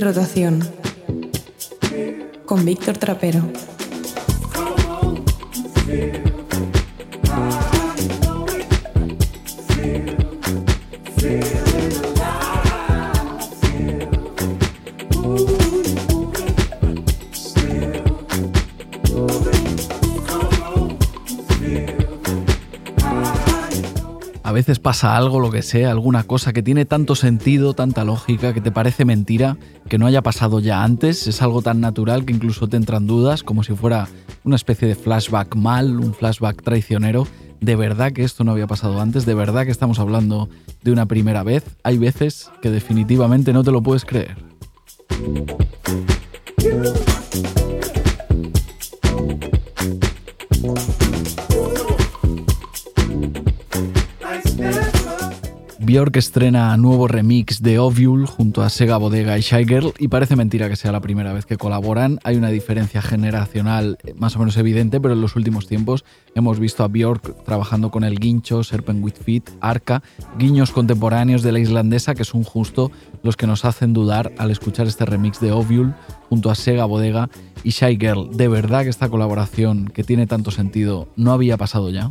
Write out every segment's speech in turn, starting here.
Rotación con Víctor Trapero. Veces pasa algo, lo que sea, alguna cosa que tiene tanto sentido, tanta lógica, que te parece mentira, que no haya pasado ya antes, es algo tan natural que incluso te entran dudas, como si fuera una especie de flashback mal, un flashback traicionero. De verdad que esto no había pasado antes, de verdad que estamos hablando de una primera vez. Hay veces que definitivamente no te lo puedes creer. Björk estrena nuevo remix de Ovule junto a Sega Bodega y Shy Girl y parece mentira que sea la primera vez que colaboran. Hay una diferencia generacional más o menos evidente, pero en los últimos tiempos hemos visto a Björk trabajando con el Guincho, Serpent with Feet, Arca, guiños contemporáneos de la islandesa que son justo los que nos hacen dudar al escuchar este remix de Ovule junto a Sega Bodega y Shy Girl. ¿De verdad que esta colaboración que tiene tanto sentido no había pasado ya?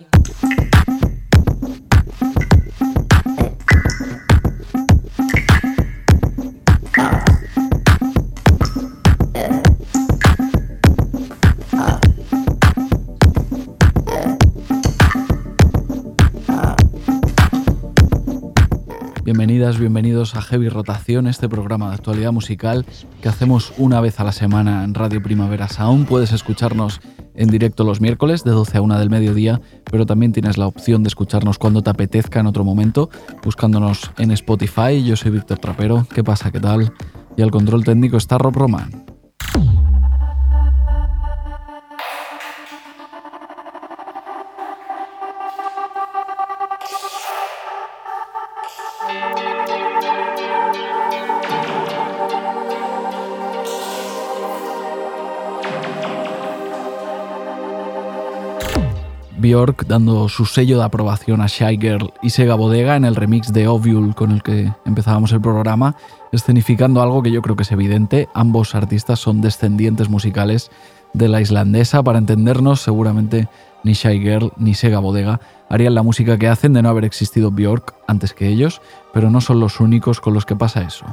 Bienvenidos a Heavy Rotación, este programa de actualidad musical que hacemos una vez a la semana en Radio Primavera Sound. Puedes escucharnos en directo los miércoles de 12 a 1 del mediodía, pero también tienes la opción de escucharnos cuando te apetezca en otro momento, buscándonos en Spotify. Yo soy Víctor Trapero. ¿Qué pasa? ¿Qué tal? Y al control técnico está Rob Roman. Bjork dando su sello de aprobación a Shy Girl y Sega Bodega en el remix de Ovule con el que empezábamos el programa, escenificando algo que yo creo que es evidente. Ambos artistas son descendientes musicales de la islandesa. Para entendernos, seguramente ni Shy Girl ni Sega Bodega harían la música que hacen de no haber existido Bjork antes que ellos, pero no son los únicos con los que pasa eso.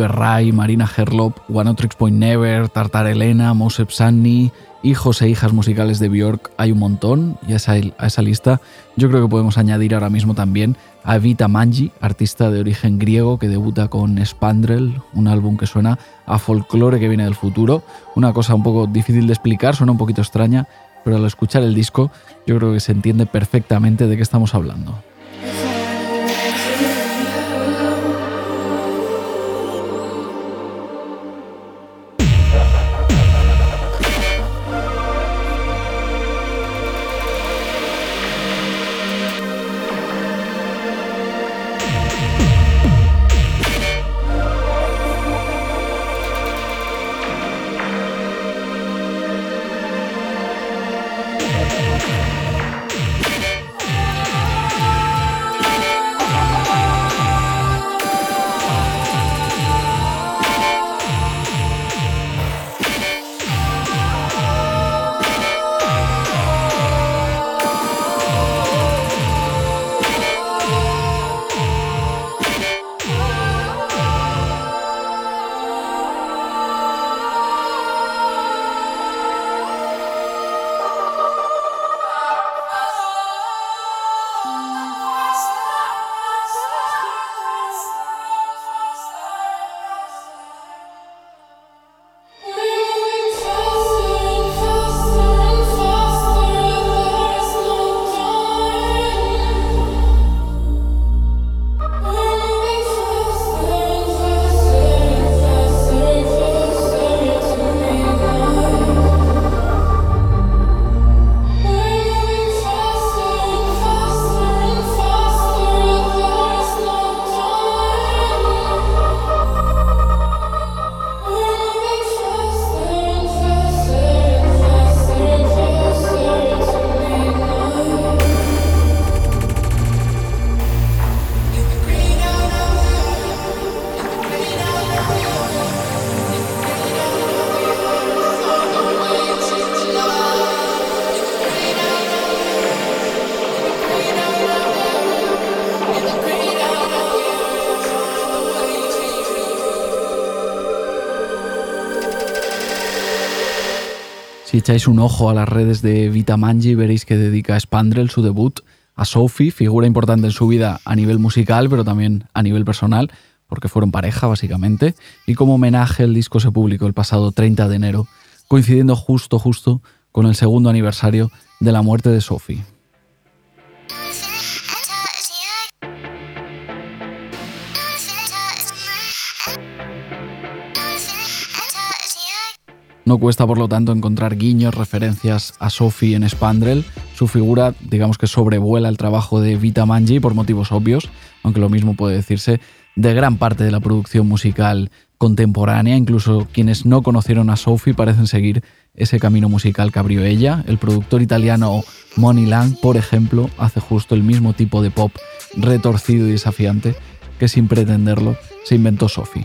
Fever Ray, Marina Herlop, One Point Never, Tartar Elena, Mosep Sanni, hijos e hijas musicales de Björk, hay un montón y a esa, a esa lista yo creo que podemos añadir ahora mismo también a Evita Manji, artista de origen griego que debuta con Spandrel, un álbum que suena a folclore que viene del futuro, una cosa un poco difícil de explicar, suena un poquito extraña, pero al escuchar el disco yo creo que se entiende perfectamente de qué estamos hablando. Echáis un ojo a las redes de Vita Manji, veréis que dedica a Spandrel su debut a Sophie, figura importante en su vida a nivel musical, pero también a nivel personal, porque fueron pareja básicamente, y como homenaje el disco se publicó el pasado 30 de enero, coincidiendo justo justo con el segundo aniversario de la muerte de Sophie. No cuesta, por lo tanto, encontrar guiños, referencias a Sophie en Spandrel. Su figura, digamos que sobrevuela el trabajo de Vita Manji por motivos obvios, aunque lo mismo puede decirse de gran parte de la producción musical contemporánea. Incluso quienes no conocieron a Sophie parecen seguir ese camino musical que abrió ella. El productor italiano Money Lang, por ejemplo, hace justo el mismo tipo de pop retorcido y desafiante que sin pretenderlo se inventó Sophie.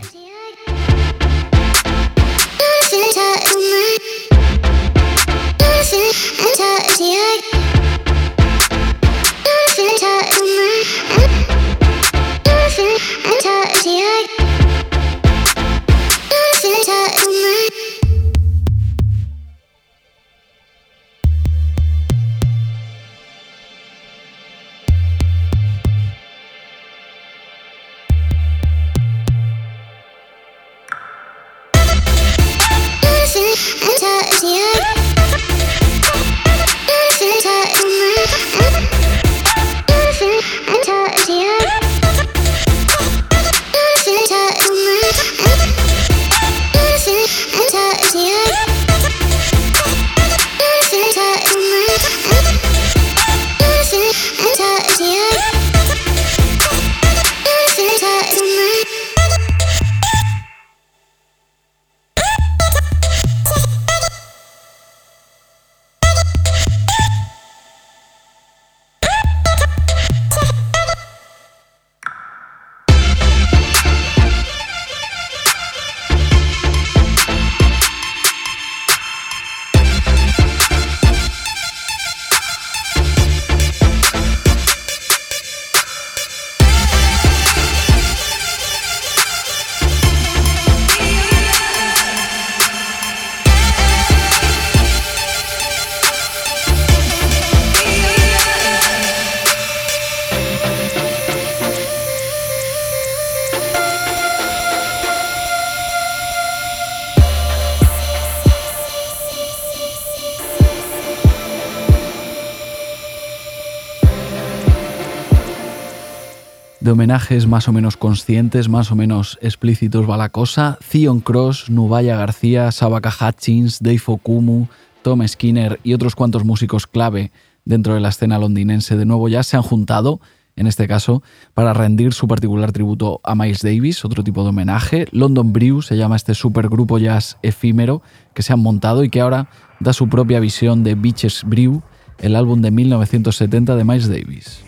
De homenajes más o menos conscientes, más o menos explícitos va la cosa. Theon Cross, Nubaya García, Sabaka Hutchins, Dave Okumu, Tom Skinner y otros cuantos músicos clave dentro de la escena londinense de nuevo ya se han juntado, en este caso, para rendir su particular tributo a Miles Davis, otro tipo de homenaje. London Brew se llama este supergrupo jazz efímero que se han montado y que ahora da su propia visión de Beaches Brew, el álbum de 1970 de Miles Davis.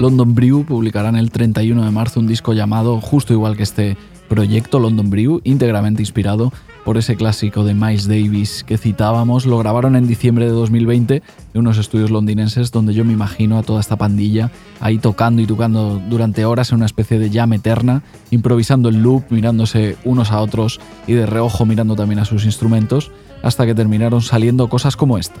London Brew publicarán el 31 de marzo un disco llamado, justo igual que este proyecto London Brew, íntegramente inspirado por ese clásico de Miles Davis que citábamos. Lo grabaron en diciembre de 2020 en unos estudios londinenses donde yo me imagino a toda esta pandilla ahí tocando y tocando durante horas en una especie de jam eterna, improvisando el loop, mirándose unos a otros y de reojo mirando también a sus instrumentos, hasta que terminaron saliendo cosas como esta.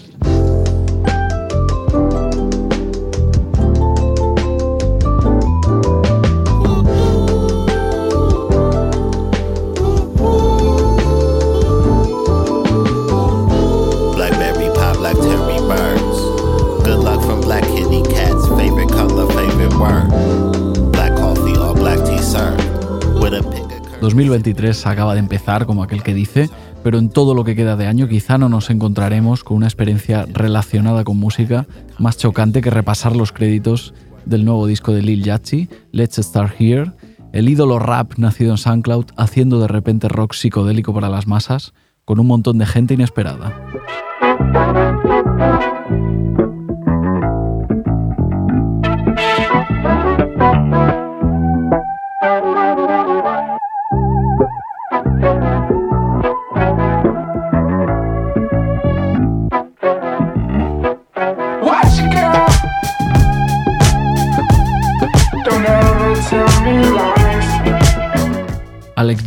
2023 acaba de empezar, como aquel que dice, pero en todo lo que queda de año quizá no nos encontraremos con una experiencia relacionada con música más chocante que repasar los créditos del nuevo disco de Lil Yachty, Let's Start Here, el ídolo rap nacido en SoundCloud haciendo de repente rock psicodélico para las masas, con un montón de gente inesperada.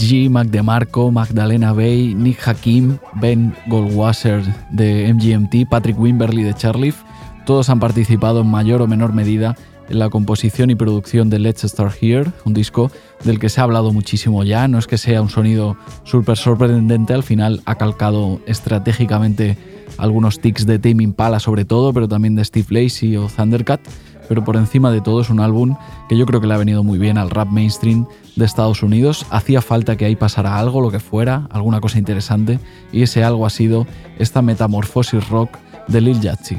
G, Mac DeMarco, Magdalena Bay, Nick Hakim, Ben Goldwasser de MGMT, Patrick Wimberly de Charleaf, todos han participado en mayor o menor medida en la composición y producción de Let's Start Here, un disco del que se ha hablado muchísimo ya. No es que sea un sonido súper sorprendente, al final ha calcado estratégicamente algunos tics de Tame Impala sobre todo, pero también de Steve Lacey o Thundercat pero por encima de todo es un álbum que yo creo que le ha venido muy bien al rap mainstream de Estados Unidos. Hacía falta que ahí pasara algo, lo que fuera, alguna cosa interesante, y ese algo ha sido esta metamorfosis rock de Lil Yachty.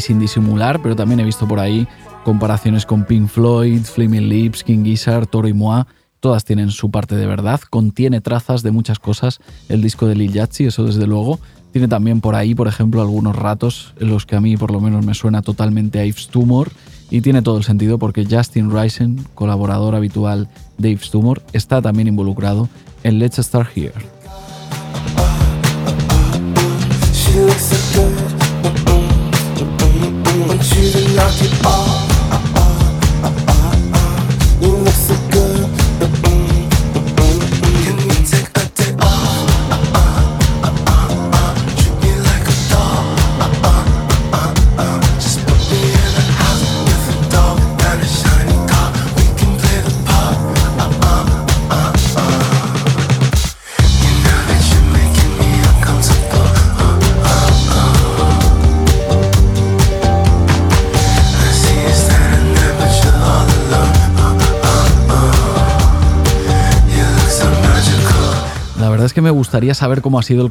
Sin disimular, pero también he visto por ahí comparaciones con Pink Floyd, Flaming Lips, King Gizzard, Toro y Moa, todas tienen su parte de verdad, contiene trazas de muchas cosas el disco de Lil Yachty, eso desde luego. Tiene también por ahí, por ejemplo, algunos ratos en los que a mí por lo menos me suena totalmente a Yves Tumor y tiene todo el sentido porque Justin Risen, colaborador habitual de Yves Tumor, está también involucrado en Let's Start Here. Es que me gustaría saber cómo ha sido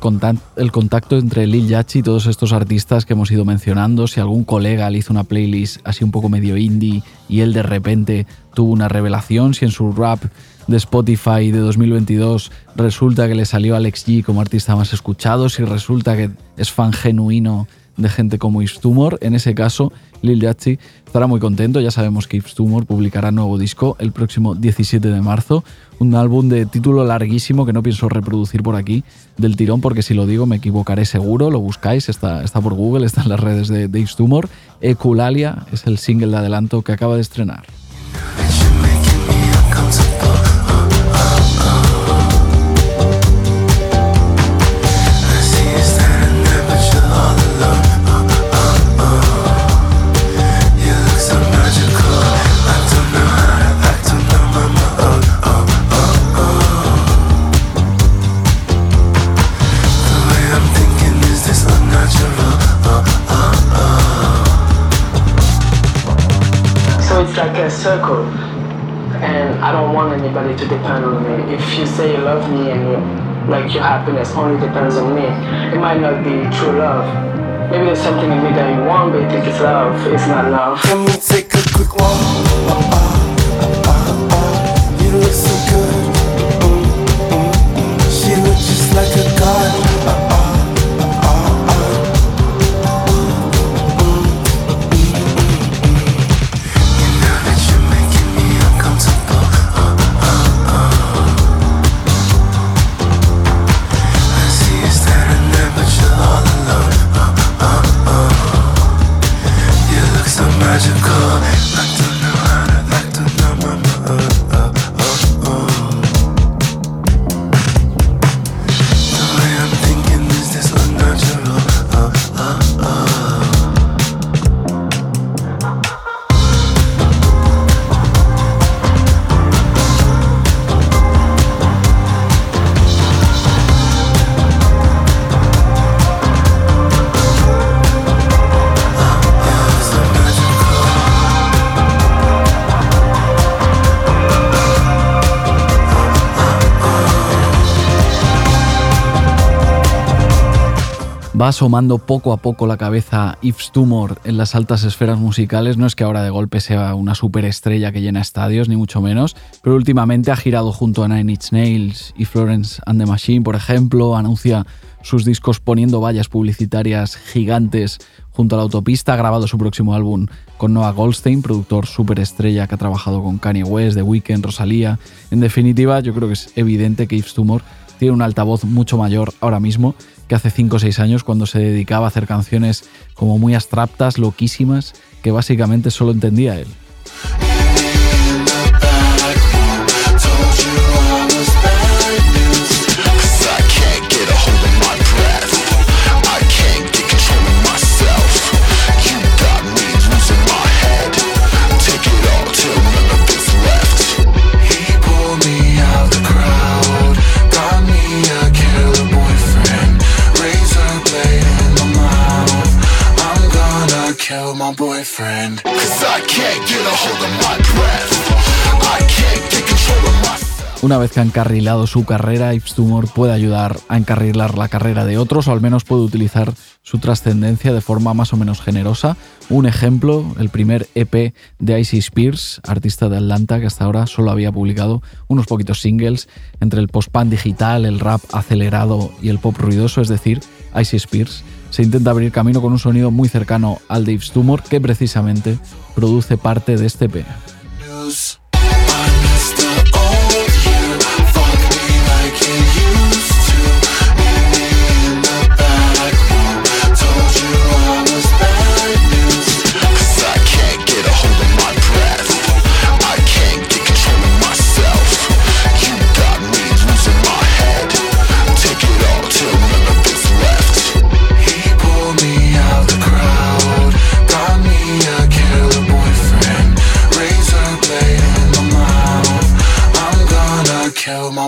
el, contacto entre Lil Yachty y todos estos artistas que hemos ido mencionando. Si algún colega le hizo una playlist así un poco medio indie y él de repente tuvo una revelación, si en su rap de Spotify de 2022 resulta que le salió Alex G como artista más escuchado, si resulta que es fan genuino de gente como Istumor, en ese caso Lil Yachty estará muy contento. Ya sabemos que Tumor publicará nuevo disco el próximo 17 de marzo. Un álbum de título larguísimo que no pienso reproducir por aquí del tirón porque si lo digo me equivocaré seguro. Lo buscáis, está, está por Google, está en las redes de, de Tumor. Eculalia es el single de adelanto que acaba de estrenar. Circle and I don't want anybody to depend on me. If you say you love me and you, like your happiness only depends on me, it might not be true love. Maybe there's something in me that you want, but you think it's love. It's not love. Let me take a quick walk. You look so good. She looks just like a god. Asomando poco a poco la cabeza Yves Tumor en las altas esferas musicales. No es que ahora de golpe sea una superestrella que llena estadios, ni mucho menos, pero últimamente ha girado junto a Nine Inch Nails y Florence and the Machine, por ejemplo, anuncia sus discos poniendo vallas publicitarias gigantes junto a la autopista, ha grabado su próximo álbum con Noah Goldstein, productor superestrella que ha trabajado con Kanye West, The Weeknd, Rosalía. En definitiva, yo creo que es evidente que Yves Tumor tiene un altavoz mucho mayor ahora mismo que hace 5 o 6 años cuando se dedicaba a hacer canciones como muy abstractas, loquísimas, que básicamente solo entendía él. Una vez que ha encarrilado su carrera, Yves Tumor puede ayudar a encarrilar la carrera de otros o al menos puede utilizar su trascendencia de forma más o menos generosa. Un ejemplo, el primer EP de Icy Spears, artista de Atlanta que hasta ahora solo había publicado unos poquitos singles entre el post-punk digital, el rap acelerado y el pop ruidoso, es decir, Icy Spears se intenta abrir camino con un sonido muy cercano al de Yves Tumor que precisamente produce parte de este EP.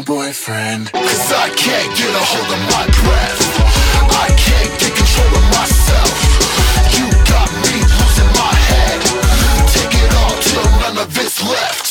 Boyfriend. Cause I can't get a hold of my breath. I can't get control of myself. You got me losing my head. Take it all till none of it's left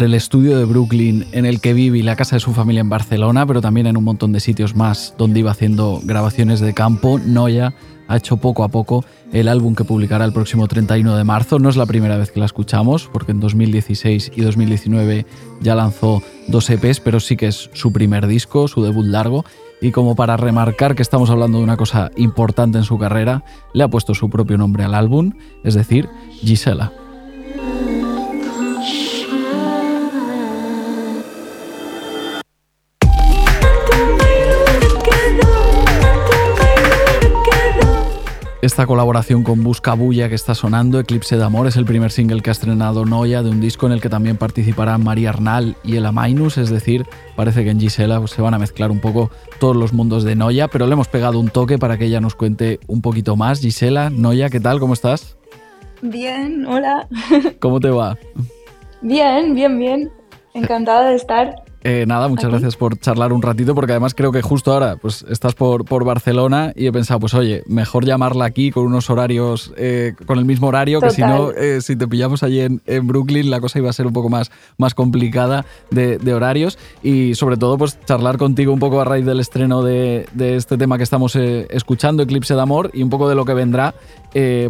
El estudio de Brooklyn en el que vive y la casa de su familia en Barcelona, pero también en un montón de sitios más donde iba haciendo grabaciones de campo, Noya ha hecho poco a poco el álbum que publicará el próximo 31 de marzo. No es la primera vez que la escuchamos, porque en 2016 y 2019 ya lanzó dos EPs, pero sí que es su primer disco, su debut largo. Y como para remarcar que estamos hablando de una cosa importante en su carrera, le ha puesto su propio nombre al álbum, es decir, Gisela. Esta colaboración con Busca Bulla que está sonando, Eclipse de Amor, es el primer single que ha estrenado Noya de un disco en el que también participarán María Arnal y Ela Mainus, es decir, parece que en Gisela se van a mezclar un poco todos los mundos de Noya, pero le hemos pegado un toque para que ella nos cuente un poquito más. Gisela, Noya, ¿qué tal? ¿Cómo estás? Bien, hola. ¿Cómo te va? Bien, bien, bien. Encantada de estar. Eh, nada, muchas gracias por charlar un ratito, porque además creo que justo ahora pues, estás por, por Barcelona y he pensado, pues oye, mejor llamarla aquí con unos horarios, eh, con el mismo horario, que si no, eh, si te pillamos allí en, en Brooklyn, la cosa iba a ser un poco más, más complicada de, de horarios. Y sobre todo, pues charlar contigo un poco a raíz del estreno de, de este tema que estamos escuchando, Eclipse de Amor, y un poco de lo que vendrá,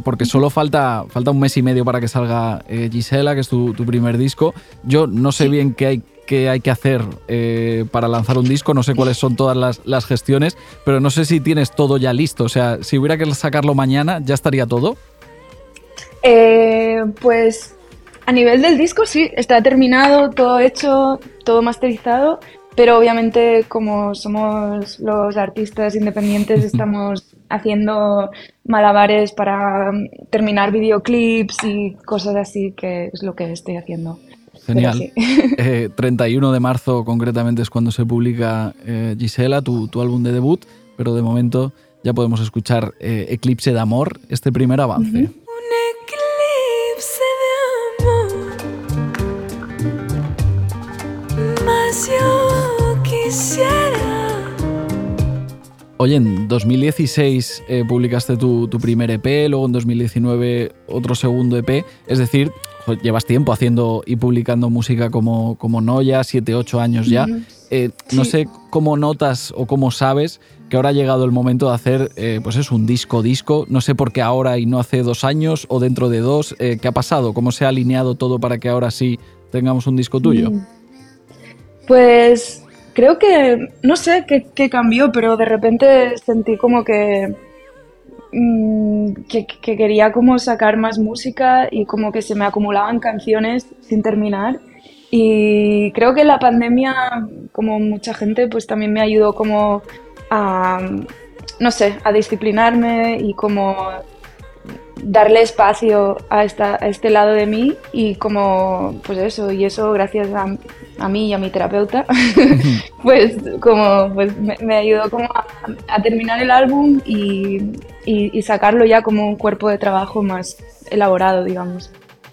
porque solo falta, falta un mes y medio para que salga Gisela, que es tu, tu primer disco. Yo no sé bien qué hay qué hay que hacer eh, para lanzar un disco, no sé cuáles son todas las, las gestiones, pero no sé si tienes todo ya listo. O sea, si hubiera que sacarlo mañana, ¿ya estaría todo? Eh, pues a nivel del disco sí, está terminado, todo hecho, todo masterizado, pero obviamente como somos los artistas independientes estamos haciendo malabares para terminar videoclips y cosas así, que es lo que estoy haciendo. Genial. sí. Eh, 31 de marzo concretamente es cuando se publica eh, Gisela, tu, tu álbum de debut, pero de momento ya podemos escuchar eh, Eclipse de Amor, este primer avance. Oye, en 2016 eh, publicaste tu, tu primer EP, luego en 2019 otro segundo EP, es decir, llevas tiempo haciendo y publicando música como, como Noya, 7, 8 años ya. Eh, No sé cómo notas o cómo sabes que ahora ha llegado el momento de hacer, eh, pues es un disco disco. No sé por qué ahora y no hace dos años o dentro de dos. Eh, ¿Qué ha pasado? ¿Cómo se ha alineado todo para que ahora sí tengamos un disco tuyo? Mm. Pues creo que, no sé qué, cambió, pero de repente sentí como que, mm, que, que quería como sacar más música y como que se me acumulaban canciones sin terminar. Y creo que la pandemia, como mucha gente, pues también me ayudó como a, no sé, a disciplinarme y como darle espacio a, esta, a este lado de mí y como, pues eso, y eso gracias a, a mí y a mi terapeuta, pues como, pues me, me ayudó como a, terminar el álbum y- y sacarlo ya como un cuerpo de trabajo más elaborado, digamos.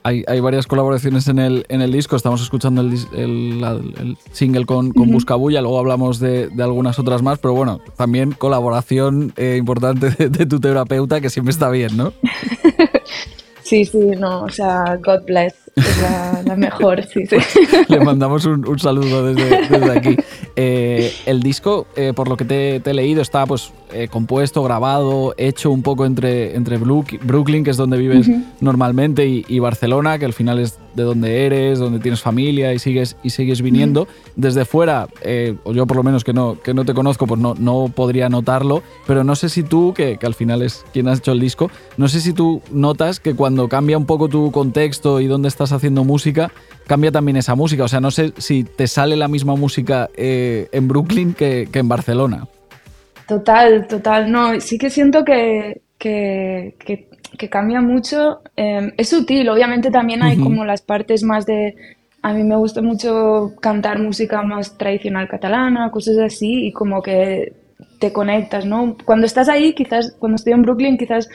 Hay, hay varias colaboraciones en el, en el disco. Estamos escuchando el, el- el single con. Buscabulla, luego hablamos de, de algunas otras más, pero bueno, también colaboración eh, importante de, de tu terapeuta, que siempre está bien, ¿no? Sí, sí, no, o sea, God bless, es la, la mejor, sí, sí. Le mandamos un, un saludo desde, desde aquí. Eh, el disco, eh, por lo que te, te he leído, está pues eh, compuesto, grabado, hecho un poco entre, entre Brook- Brooklyn, que es donde vives normalmente, y, y Barcelona, que al final es de donde eres, donde tienes familia y sigues, y sigues viniendo. Desde fuera, eh, o yo por lo menos que no, que no te conozco, pues no, no podría notarlo, pero no sé si tú, que, que al final es quien has hecho el disco, no sé si tú notas que cuando cambia un poco tu contexto y dónde estás haciendo música, cambia también esa música. O sea, no sé si te sale la misma música eh, en Brooklyn que, que en Barcelona. Total, total. No, sí que siento que, que, que- que cambia mucho. Eh, es sutil, obviamente también hay como las partes más de... A mí me gusta mucho cantar música más tradicional catalana, cosas así, y como que te conectas, ¿no? Cuando estás ahí, quizás, cuando estoy en Brooklyn, quizás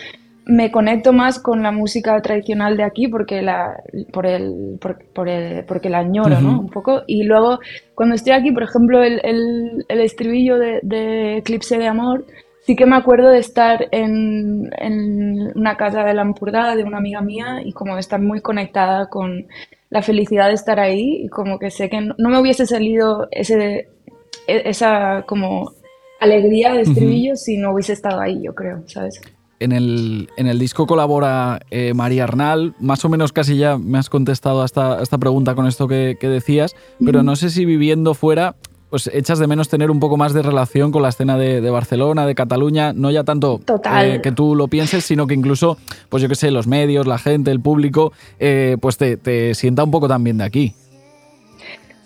me conecto más con la música tradicional de aquí porque la, por el, por, por el- porque la añoro, ¿no? Un poco. Y luego, cuando estoy aquí, por ejemplo, el, el, el estribillo de, de Eclipse de Amor, sí que me acuerdo de estar en, en una casa de la Empordà de una amiga mía y como de estar muy conectada con la felicidad de estar ahí y como que sé que no, no me hubiese salido ese, e- esa como alegría de estribillo si no hubiese estado ahí, yo creo, ¿sabes? En el, en el disco colabora eh, María Arnal. Más o menos casi ya me has contestado a esta, a esta pregunta con esto que, que decías, pero no sé si viviendo fuera, pues echas de menos tener un poco más de relación con la escena de, de Barcelona, de Cataluña, no ya tanto eh, que tú lo pienses, sino que incluso, pues yo qué sé, los medios, la gente, el público, eh, pues te, te sienta un poco también de aquí.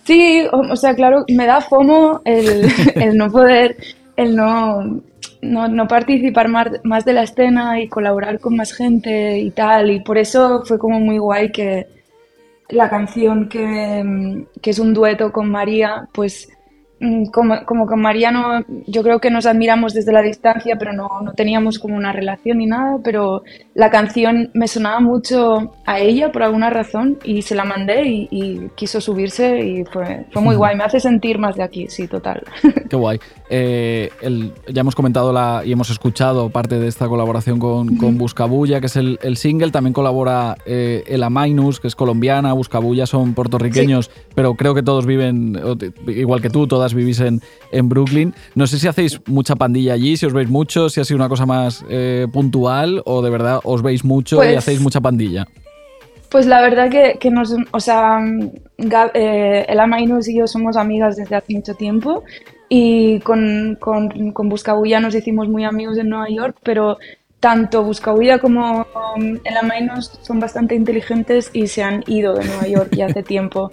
Sí, o, o sea, claro, me da fomo el, el no poder, el no, no, no participar más, más de la escena y colaborar con más gente y tal. Y por eso fue como muy guay que la canción que, mm, que es un dueto con María, pues mm, como, como con María no, yo creo que nos admiramos desde la distancia, pero no, no teníamos como una relación ni nada, pero la canción me sonaba mucho a ella por alguna razón y se la mandé y, y quiso subirse y fue, fue muy guay, me hace sentir más de aquí, sí, total. Qué guay. Eh, el- ya hemos comentado la, y hemos escuchado parte de esta colaboración con, con Buscabulla, que es el, el single. También colabora eh, Ela Mainus, que es colombiana. Buscabulla son puertorriqueños, pero creo que todos viven, igual que tú, todas vivís en, en Brooklyn. No sé si hacéis mucha pandilla allí, si os veis mucho, si ha sido una cosa más eh, puntual o de verdad os veis mucho y Pues- hacéis mucha pandilla. Pues la verdad que, que nos, o sea, Gab, eh, Ela Mainus y yo somos amigas desde hace mucho tiempo y con, con, con Buscabulla nos hicimos muy amigos en Nueva York, pero tanto Buscabulla como um, Ela Mainus son bastante inteligentes y se han ido de Nueva York ya hace tiempo.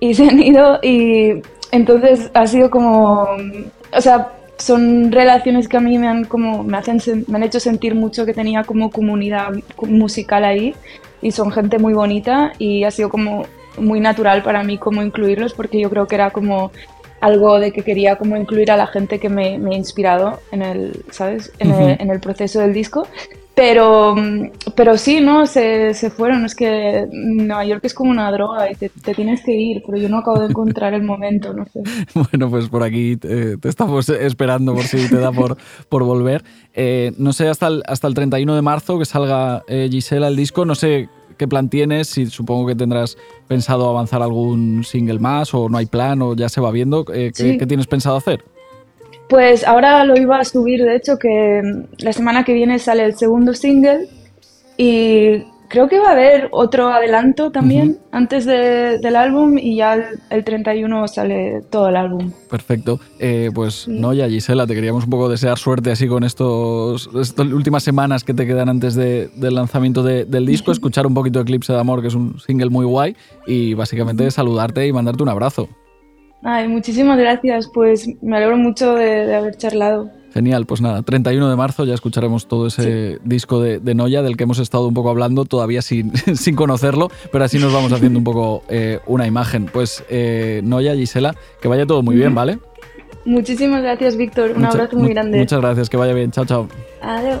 Y se han ido y entonces ha sido como, o sea, son relaciones que a mí me han como me hacen me han hecho sentir mucho que tenía como comunidad musical ahí y son gente muy bonita y ha sido como muy natural para mí como incluirlos porque yo creo que era como algo de que quería como incluir a la gente que me, me ha inspirado en el, ¿sabes? En, el, en el proceso del disco. Pero, pero sí, ¿no? Se, se fueron. Es que Nueva York es como una droga y te, te tienes que ir, pero yo no acabo de encontrar el momento, no sé. Bueno, pues por aquí te, te estamos esperando por si te da por, por volver. Eh, no sé, hasta el, hasta el 31 de marzo que salga eh, Gisela el disco, no sé qué plan tienes, si supongo que tendrás pensado avanzar algún single más o no hay plan o ya se va viendo. Eh, ¿qué, Sí. qué tienes pensado hacer? Pues ahora lo iba a subir, de hecho, que mm, la semana que viene sale el segundo single y creo que va a haber otro adelanto también antes de- del álbum y ya el, el 31 sale todo el álbum. Perfecto. Eh, pues no, ya Gisela, te queríamos un poco desear suerte así con estos, estas últimas semanas que te quedan antes de- del lanzamiento de- del disco, escuchar un poquito Eclipse de Amor, que es un single muy guay, y básicamente saludarte y mandarte un abrazo. Ay, muchísimas gracias, pues me alegro mucho de, de haber charlado. Genial, pues nada, 31 de marzo ya escucharemos todo ese disco de, de Noya del que hemos estado un poco hablando, todavía sin, sin conocerlo, pero así nos vamos haciendo un poco eh, una imagen. Pues eh, Noya, Gisela, que vaya todo muy bien, ¿vale? Muchísimas gracias, Víctor. Un Mucha- abrazo muy mu- grande. Muchas gracias, que vaya bien, chao, chao. Adiós.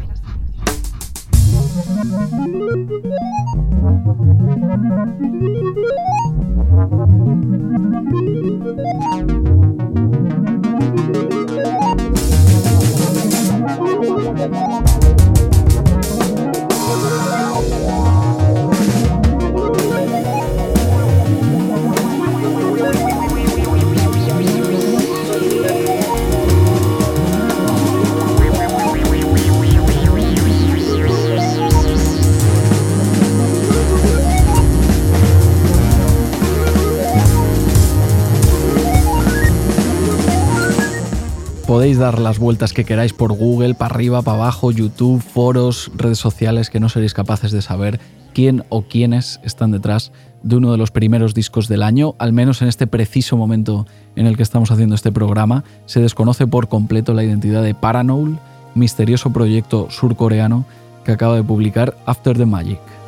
Podéis dar las vueltas que queráis por Google, para arriba, para abajo, YouTube, foros, redes sociales, que no seréis capaces de saber quién o quiénes están detrás de uno de los primeros discos del año, al menos en este preciso momento en el que estamos haciendo este programa, se desconoce por completo la identidad de Paranoul, misterioso proyecto surcoreano que acaba de publicar After the Magic.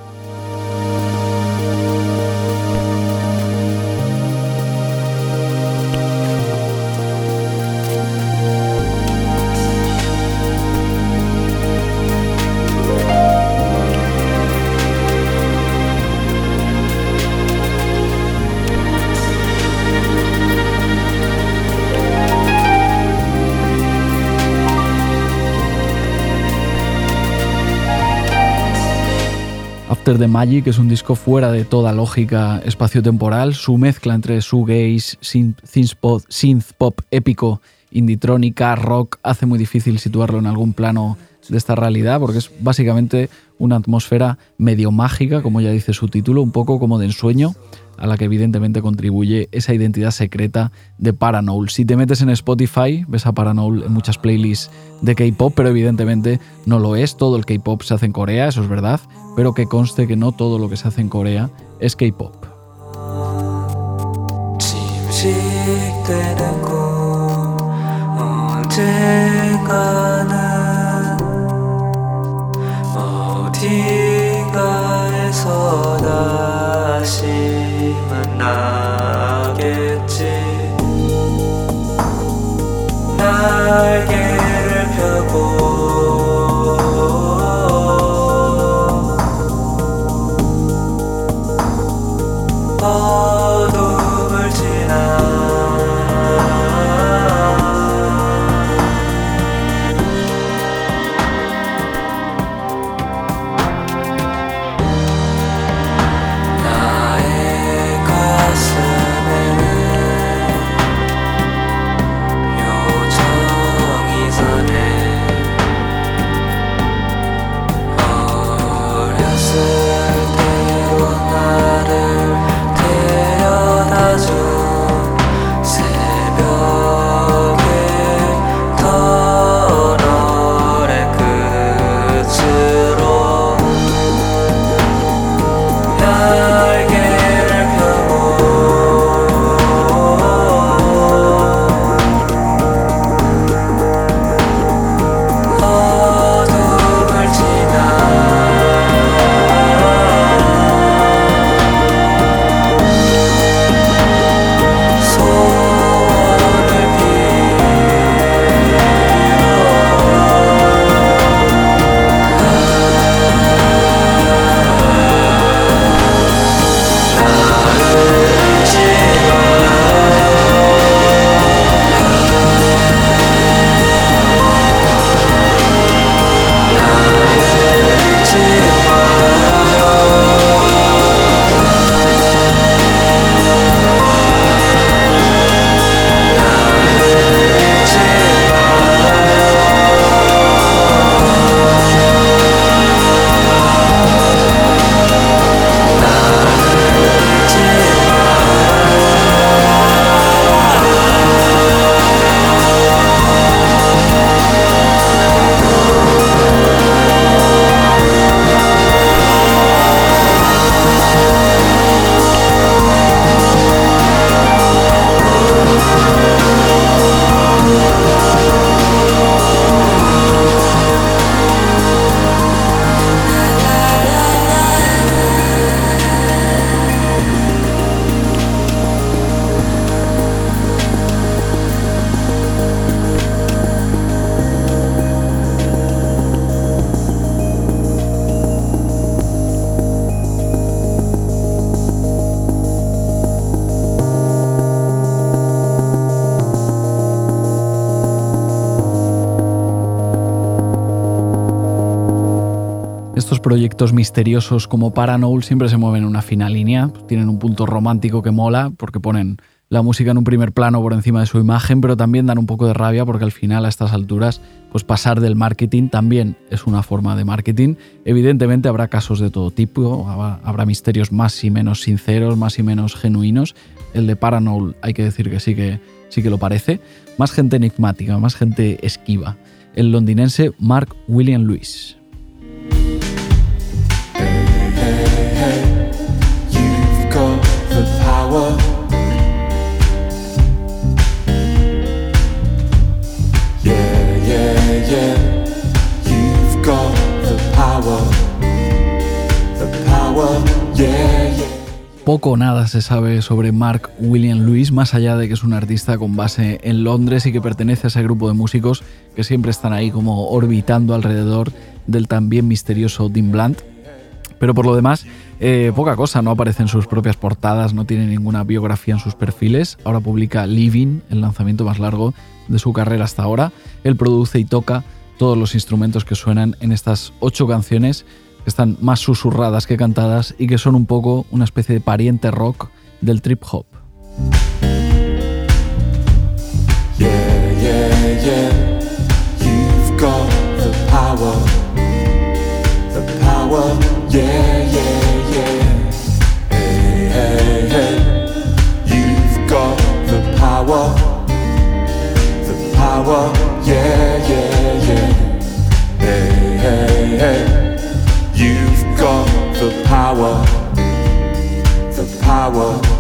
After the Magic es un disco fuera de toda lógica espaciotemporal. Su mezcla entre shoegaze, synth, synth pop, épico, inditrónica, rock, hace muy difícil situarlo en algún plano de esta realidad porque es básicamente una atmósfera medio mágica, como ya dice su título, un poco como de ensueño, a la que evidentemente contribuye esa identidad secreta de Paranoul. Si te metes en Spotify, ves a Paranoul en muchas playlists de K-pop, pero evidentemente no lo es. Todo el K-pop se hace en Corea, eso es verdad, pero que conste que no todo lo que se hace en Corea es K-pop. 어서 다시 만나겠지. 날개 Estos proyectos misteriosos como Paranoul siempre se mueven en una fina línea, tienen un punto romántico que mola porque ponen la música en un primer plano por encima de su imagen, pero también dan un poco de rabia porque al final a estas alturas pues pasar del marketing también es una forma de marketing. Evidentemente habrá casos de todo tipo, habrá, misterios más y menos sinceros, más y menos genuinos. El de Paranoul hay que decir que sí que sí que lo parece. Más gente enigmática, más gente esquiva. El londinense Mark William Lewis. Poco o nada se sabe sobre Mark William Lewis, más allá de que es un artista con base en Londres y que pertenece a ese grupo de músicos que siempre están ahí como orbitando alrededor del también misterioso Dean Blunt. Pero por lo demás, eh, poca cosa, no aparece en sus propias portadas, no tiene ninguna biografía en sus perfiles. Ahora publica Living, el lanzamiento más largo de su carrera hasta ahora. Él produce y toca todos los instrumentos que suenan en estas ocho canciones, que están más susurradas que cantadas y que son un poco una especie de pariente rock del trip hop. Power. The power. Yeah, yeah, yeah. Hey, hey, hey. You've got the power. The power. power,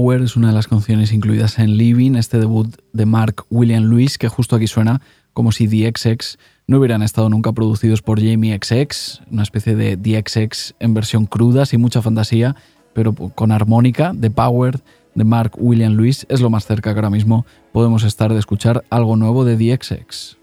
Es una de las canciones incluidas en Living, este debut de Mark William Lewis, que justo aquí suena como si The XX no hubieran estado nunca producidos por Jamie XX, una especie de The XX en versión cruda, sin mucha fantasía, pero con armónica. The Power de Mark William Lewis es lo más cerca que ahora mismo podemos estar de escuchar algo nuevo de The XX.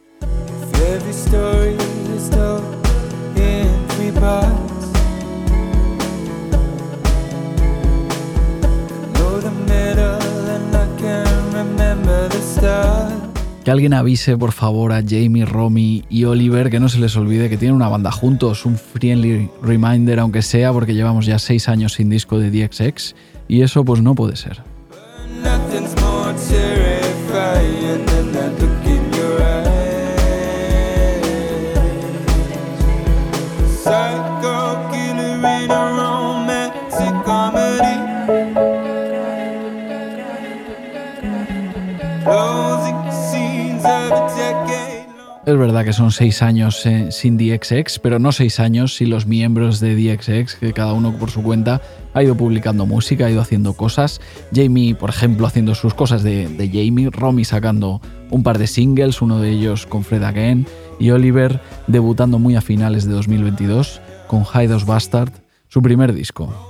Que alguien avise, por favor, a Jamie, Romy y Oliver que no se les olvide que tienen una banda juntos, un friendly reminder, aunque sea porque llevamos ya seis años sin disco de DXX, y eso pues no puede ser. Es verdad que son seis años eh, sin DXX, pero no seis años sin los miembros de DXX, que cada uno por su cuenta ha ido publicando música, ha ido haciendo cosas. Jamie, por ejemplo, haciendo sus cosas de, Jamie, Romy sacando un par de singles, uno de ellos con Fred Again, y Oliver debutando muy a finales de 2022 con Hideous Bastard, su primer disco.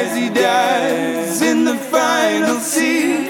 Dies, he dies in the final scene.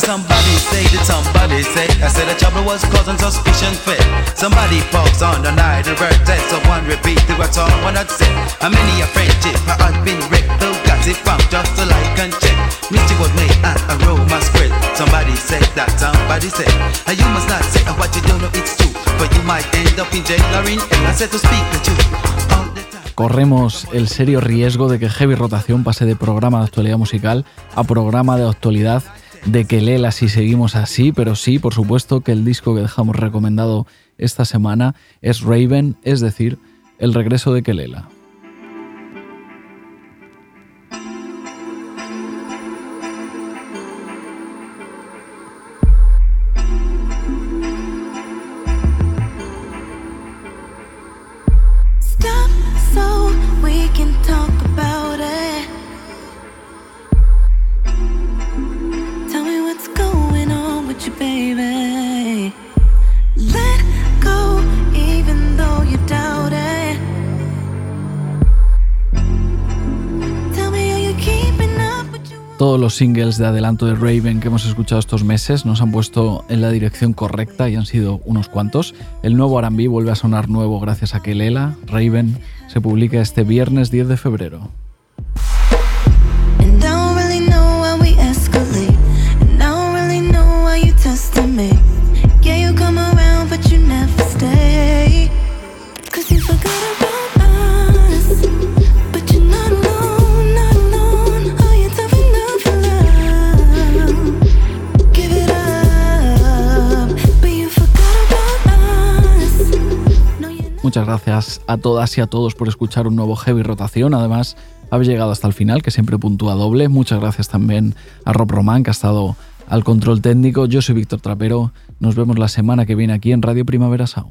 Somebody say somebody I said was suspicion fit. Somebody on one repeat one the truth. corremos el serio riesgo de que Heavy Rotación pase de programa de actualidad musical a programa de actualidad de que Lela si seguimos así, pero sí, por supuesto que el disco que dejamos recomendado esta semana es Raven, es decir, el regreso de Kelela. Los singles de adelanto de Raven que hemos escuchado estos meses nos han puesto en la dirección correcta y han sido unos cuantos. El nuevo RB vuelve a sonar nuevo gracias a que Lela, Raven, se publica este viernes 10 de febrero. Gracias a todas y a todos por escuchar un nuevo Heavy Rotación. Además, habéis llegado hasta el final, que siempre puntúa doble. Muchas gracias también a Rob Román, que ha estado al control técnico. Yo soy Víctor Trapero. Nos vemos la semana que viene aquí en Radio Primavera Sound.